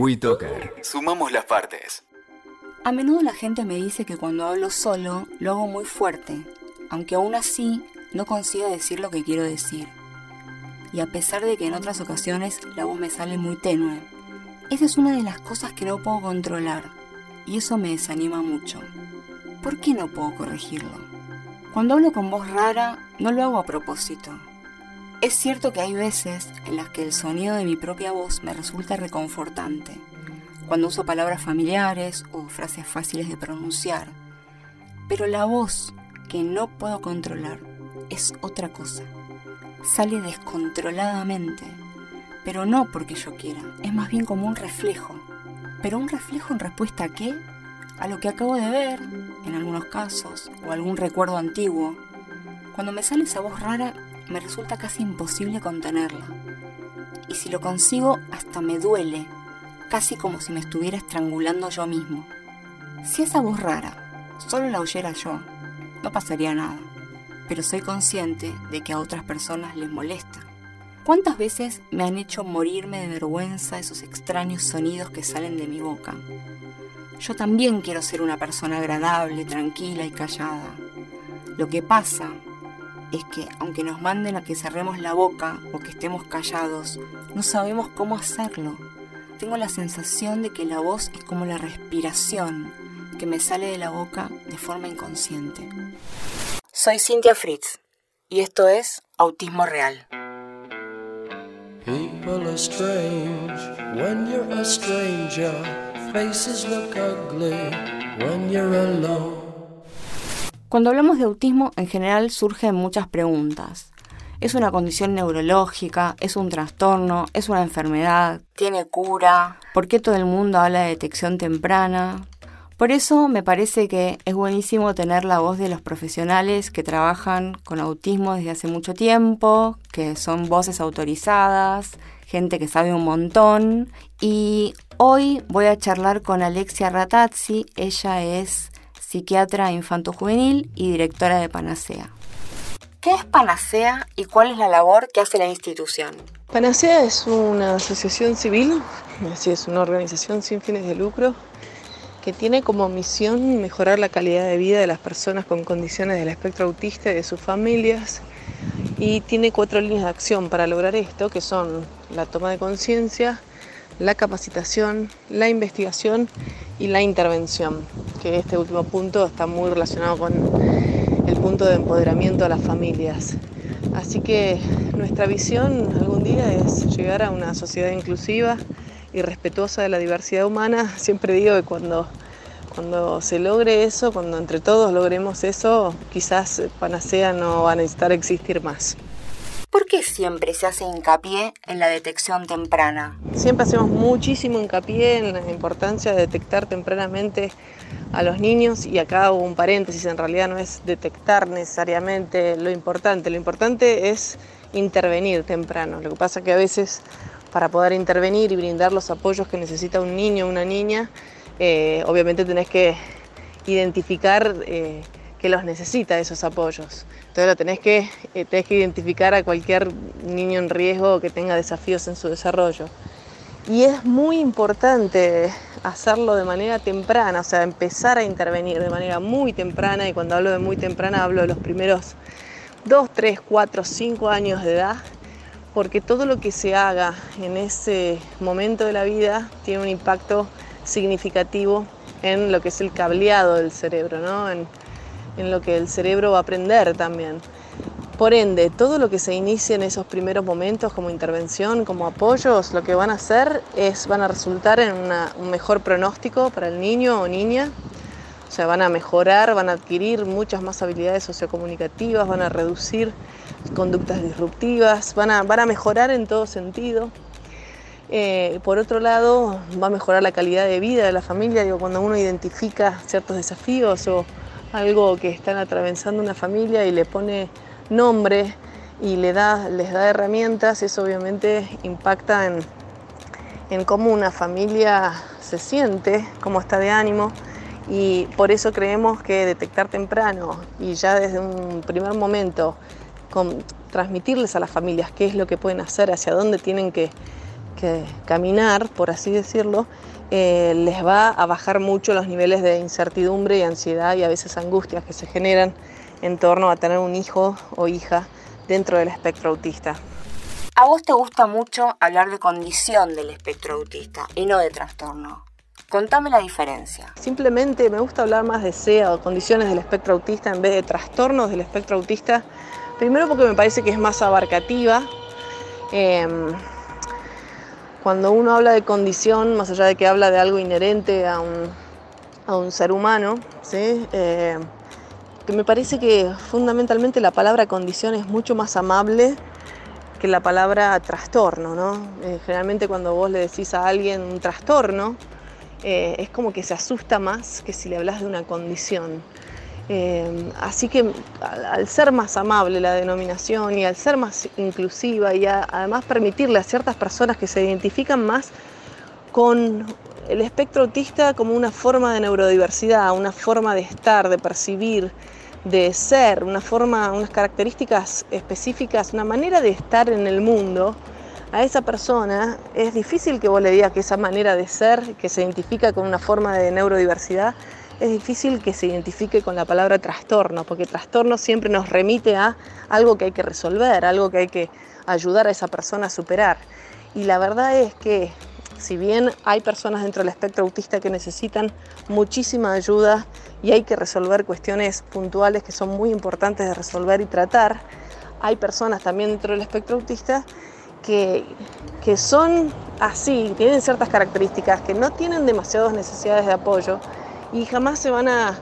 WeToker. Sumamos las partes. A menudo la gente me dice que cuando hablo solo lo hago muy fuerte, aunque aún así no consiga decir lo que quiero decir. Y a pesar de que en otras ocasiones la voz me sale muy tenue, esa es una de las cosas que no puedo controlar y eso me desanima mucho. ¿Por qué no puedo corregirlo? Cuando hablo con voz rara, no lo hago a propósito. Es cierto que hay veces en las que el sonido de mi propia voz me resulta reconfortante, cuando uso palabras familiares o frases fáciles de pronunciar, pero la voz que no puedo controlar es otra cosa. Sale descontroladamente, pero no porque yo quiera, es más bien como un reflejo. ¿Pero un reflejo en respuesta a qué? A lo que acabo de ver, en algunos casos, o algún recuerdo antiguo. Cuando me sale esa voz rara, me resulta casi imposible contenerla. Y si lo consigo, hasta me duele, casi como si me estuviera estrangulando yo mismo. Si esa voz rara solo la oyera yo, no pasaría nada. Pero soy consciente de que a otras personas les molesta. ¿Cuántas veces me han hecho morirme de vergüenza esos extraños sonidos que salen de mi boca? Yo también quiero ser una persona agradable, tranquila y callada. Lo que pasa es que aunque nos manden a que cerremos la boca o que estemos callados, no sabemos cómo hacerlo. Tengo la sensación de que la voz es como la respiración que me sale de la boca de forma inconsciente. Soy Cynthia Fritz y esto es Autismo Real. People are strange when you're a stranger. Faces look ugly when you're alone. Cuando hablamos de autismo, en general surgen muchas preguntas. ¿Es una condición neurológica? ¿Es un trastorno? ¿Es una enfermedad? ¿Tiene cura? ¿Por qué todo el mundo habla de detección temprana? Por eso me parece que es buenísimo tener la voz de los profesionales que trabajan con autismo desde hace mucho tiempo, que son voces autorizadas, gente que sabe un montón. Y hoy voy a charlar con Alexia Ratazzi, ella es psiquiatra infanto-juvenil y directora de Panacea. ¿Qué es Panacea y cuál es la labor que hace la institución? Panacea es una asociación civil, es una organización sin fines de lucro que tiene como misión mejorar la calidad de vida de las personas con condiciones del espectro autista y de sus familias. Y tiene cuatro líneas de acción para lograr esto, que son la toma de conciencia, la capacitación, la investigación y la intervención, que este último punto está muy relacionado con el punto de empoderamiento a las familias. Así que nuestra visión algún día es llegar a una sociedad inclusiva, y respetuosa de la diversidad humana. Siempre digo que cuando, cuando se logre eso, cuando entre todos logremos eso, quizás Panacea no va a necesitar existir más. ¿Por qué siempre se hace hincapié en la detección temprana? Siempre hacemos muchísimo hincapié en la importancia de detectar tempranamente a los niños y acá hubo un paréntesis, en realidad no es detectar necesariamente lo importante, lo importante es intervenir temprano. Lo que pasa que a veces para poder intervenir y brindar los apoyos que necesita un niño o una niña, eh, obviamente tenés que identificar eh, que los necesita esos apoyos. Entonces lo tenés que, eh, tenés que identificar a cualquier niño en riesgo que tenga desafíos en su desarrollo. Y es muy importante hacerlo de manera temprana, o sea, empezar a intervenir de manera muy temprana, y cuando hablo de muy temprana hablo de los primeros 2, 3, 4, 5 años de edad, porque todo lo que se haga en ese momento de la vida tiene un impacto significativo en lo que es el cableado del cerebro, ¿no? Lo que el cerebro va a aprender también. Por ende, todo lo que se inicie en esos primeros momentos como intervención, como apoyos, lo que van a hacer es, van a resultar en un mejor pronóstico para el niño o niña, o sea, van a mejorar, van a adquirir muchas más habilidades sociocomunicativas, van a reducir conductas disruptivas, van a, van a mejorar en todo sentido. Eh, por otro lado, va a mejorar la calidad de vida de la familia, digo, cuando uno identifica ciertos desafíos o algo que están atravesando una familia y le pone nombre y le da, les da herramientas, eso obviamente impacta en, en cómo una familia se siente, cómo está de ánimo. Y por eso creemos que detectar temprano y ya desde un primer momento con, transmitirles a las familias qué es lo que pueden hacer, hacia dónde tienen que, que caminar, por así decirlo, eh, les va a bajar mucho los niveles de incertidumbre y ansiedad y a veces angustias que se generan en torno a tener un hijo o hija dentro del espectro autista. A vos te gusta mucho hablar de condición del espectro autista y no de trastorno. Contame la diferencia. Simplemente me gusta hablar más de SEA o condiciones del espectro autista en vez de trastornos del espectro autista. Primero porque me parece que es más abarcativa. Em, cuando uno habla de condición, más allá de que habla de algo inherente a un, ser humano, ¿sí? Eh, que me parece que fundamentalmente la palabra condición es mucho más amable que la palabra trastorno. ¿no? Eh, generalmente cuando vos le decís a alguien un trastorno, eh, es como que se asusta más que si le hablas de una condición. Eh, así que al, ser más amable la denominación y al ser más inclusiva y además permitirle a ciertas personas que se identifican más con el espectro autista como una forma de neurodiversidad, una forma de estar, de percibir, de ser, una forma, unas características específicas, una manera de estar en el mundo, a esa persona es difícil que vos le digas que esa manera de ser, que se identifica con una forma de neurodiversidad, es difícil que se identifique con la palabra trastorno, porque trastorno siempre nos remite a algo que hay que resolver, algo que hay que ayudar a esa persona a superar. Y la verdad es que si bien hay personas dentro del espectro autista que necesitan muchísima ayuda y hay que resolver cuestiones puntuales que son muy importantes de resolver y tratar, hay personas también dentro del espectro autista que, que son así, tienen ciertas características, que no tienen demasiadas necesidades de apoyo y jamás se van a,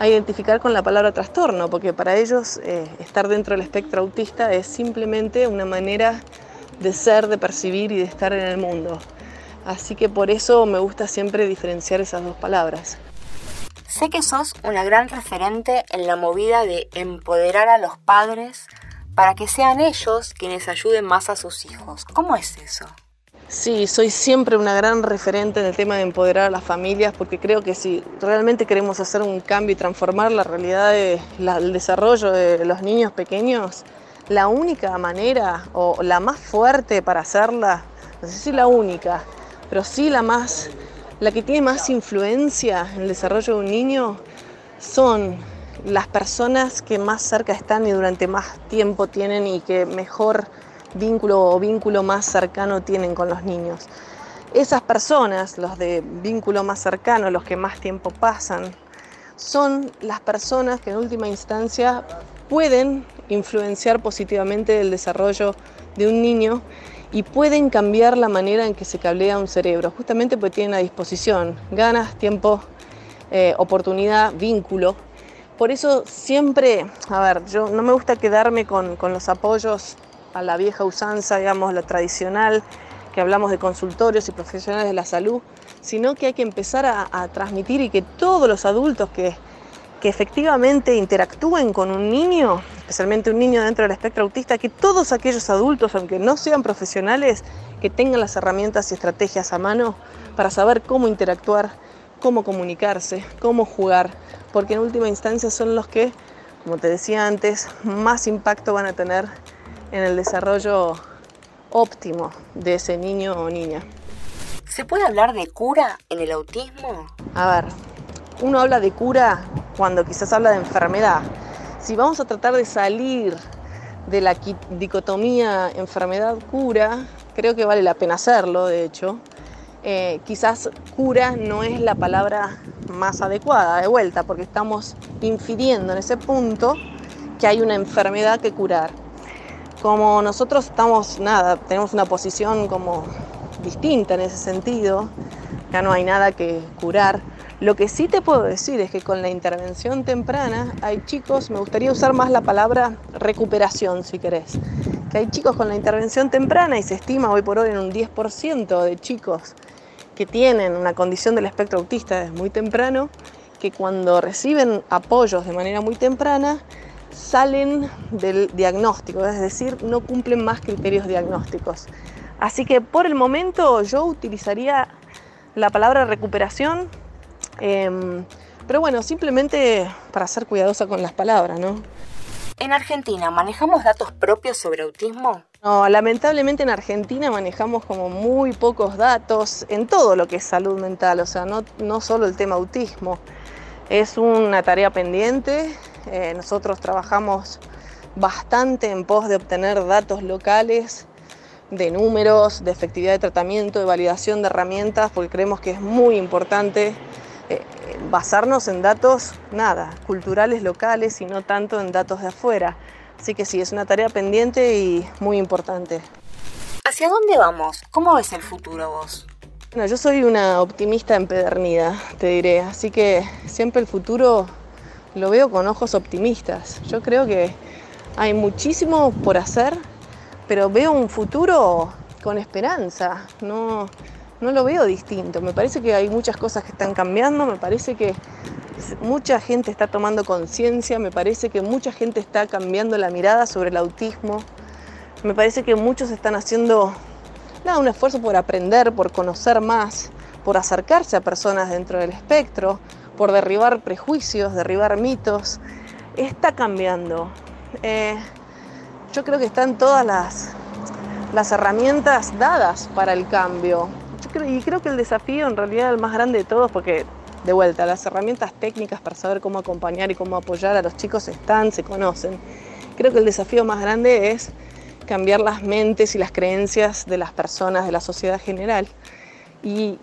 identificar con la palabra trastorno, porque para ellos eh, estar dentro del espectro autista es simplemente una manera de ser, de percibir y de estar en el mundo. Así que por eso me gusta siempre diferenciar esas dos palabras. Sé que sos una gran referente en la movida de empoderar a los padres para que sean ellos quienes ayuden más a sus hijos. ¿Cómo es eso? Sí, soy siempre una gran referente en el tema de empoderar a las familias porque creo que si realmente queremos hacer un cambio y transformar la realidad del desarrollo de los niños pequeños, la única manera o la más fuerte para hacerla, no sé si la única, pero sí la más, la que tiene más influencia en el desarrollo de un niño son las personas que más cerca están y durante más tiempo tienen y que mejor vínculo o vínculo más cercano tienen con los niños. Esas personas, los de vínculo más cercano, los que más tiempo pasan, son las personas que en última instancia pueden influenciar positivamente el desarrollo de un niño y pueden cambiar la manera en que se cablea un cerebro, justamente porque tienen a disposición ganas, tiempo, eh, oportunidad, vínculo. Por eso siempre, a ver, yo no me gusta quedarme con, con los apoyos a la vieja usanza, digamos, la tradicional, que hablamos de consultorios y profesionales de la salud, sino que hay que empezar a, transmitir y que todos los adultos que, que efectivamente interactúen con un niño, especialmente un niño dentro del espectro autista, que todos aquellos adultos, aunque no sean profesionales, que tengan las herramientas y estrategias a mano para saber cómo interactuar, cómo comunicarse, cómo jugar, porque en última instancia son los que, como te decía antes, más impacto van a tener en el desarrollo óptimo de ese niño o niña. ¿Se puede hablar de cura en el autismo? A ver, uno habla de cura cuando quizás habla de enfermedad. Si vamos a tratar de salir de la dicotomía enfermedad-cura, creo que vale la pena hacerlo, de hecho. Eh, quizás cura no es la palabra más adecuada de vuelta, porque estamos infiriendo en ese punto que hay una enfermedad que curar. Como nosotros estamos, nada, tenemos una posición como distinta en ese sentido, ya no hay nada que curar. Lo que sí te puedo decir es que con la intervención temprana hay chicos, me gustaría usar más la palabra recuperación si querés, que hay chicos con la intervención temprana y se estima hoy por hoy en un 10% de chicos que tienen una condición del espectro autista desde muy temprano, que cuando reciben apoyos de manera muy temprana, salen del diagnóstico, es decir, no cumplen más criterios diagnósticos. Así que por el momento yo utilizaría la palabra recuperación, em, pero bueno, simplemente para ser cuidadosa con las palabras, ¿no? En Argentina, ¿manejamos datos propios sobre autismo? No, lamentablemente en Argentina manejamos como muy pocos datos en todo lo que es salud mental, o sea, no, no solo el tema autismo. Es una tarea pendiente, eh, nosotros trabajamos bastante en pos de obtener datos locales de números, de efectividad de tratamiento, de validación de herramientas, porque creemos que es muy importante eh, basarnos en datos, nada, culturales locales y no tanto en datos de afuera. Así que sí, es una tarea pendiente y muy importante. ¿Hacia dónde vamos? ¿Cómo ves el futuro vos? Bueno, yo soy una optimista empedernida, te diré, así que siempre el futuro lo veo con ojos optimistas. Yo creo que hay muchísimo por hacer, pero veo un futuro con esperanza. No, no lo veo distinto. Me parece que hay muchas cosas que están cambiando, me parece que mucha gente está tomando conciencia, me parece que mucha gente está cambiando la mirada sobre el autismo, me parece que muchos están haciendo nada, un esfuerzo por aprender, por conocer más, por acercarse a personas dentro del espectro, por derribar prejuicios, derribar mitos. Está cambiando. Eh, yo creo que están todas las, las herramientas dadas para el cambio y creo que el desafío en realidad el más grande de todos, porque de vuelta, las herramientas técnicas para saber cómo acompañar y cómo apoyar a los chicos están, se conocen. Creo que el desafío más grande es cambiar las mentes y las creencias de las personas, de la sociedad general. Y,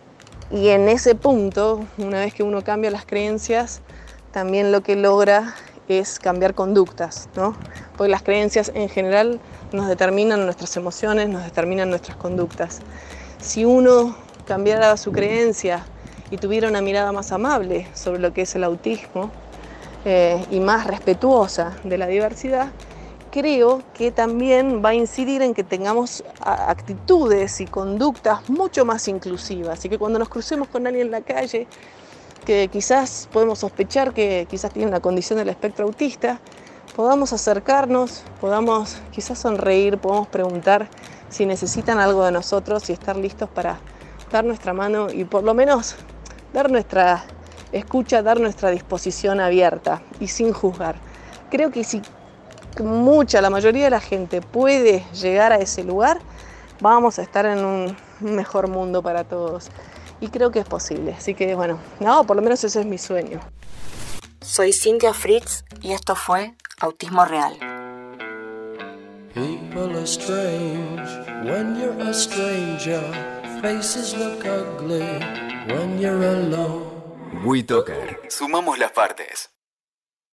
y en ese punto, una vez que uno cambia las creencias, también lo que logra es cambiar conductas, ¿no? Porque las creencias en general nos determinan nuestras emociones, nos determinan nuestras conductas. Si uno cambiara su creencia y tuviera una mirada más amable sobre lo que es el autismo eh, y más respetuosa de la diversidad, creo que también va a incidir en que tengamos actitudes y conductas mucho más inclusivas y que cuando nos crucemos con alguien en la calle, que quizás podemos sospechar que quizás tiene una condición del espectro autista, podamos acercarnos, podamos quizás sonreír, podamos preguntar si necesitan algo de nosotros y estar listos para dar nuestra mano y por lo menos dar nuestra escucha, dar nuestra disposición abierta y sin juzgar. Creo que si mucha, la mayoría de la gente puede llegar a ese lugar, vamos a estar en un mejor mundo para todos. Y creo que es posible. Así que bueno, no, por lo menos ese es mi sueño. Soy Cynthia Fritz y esto fue Autismo Real. People are strange when you're a stranger. Faces look ugly when you're alone. WeToker. Sumamos las partes.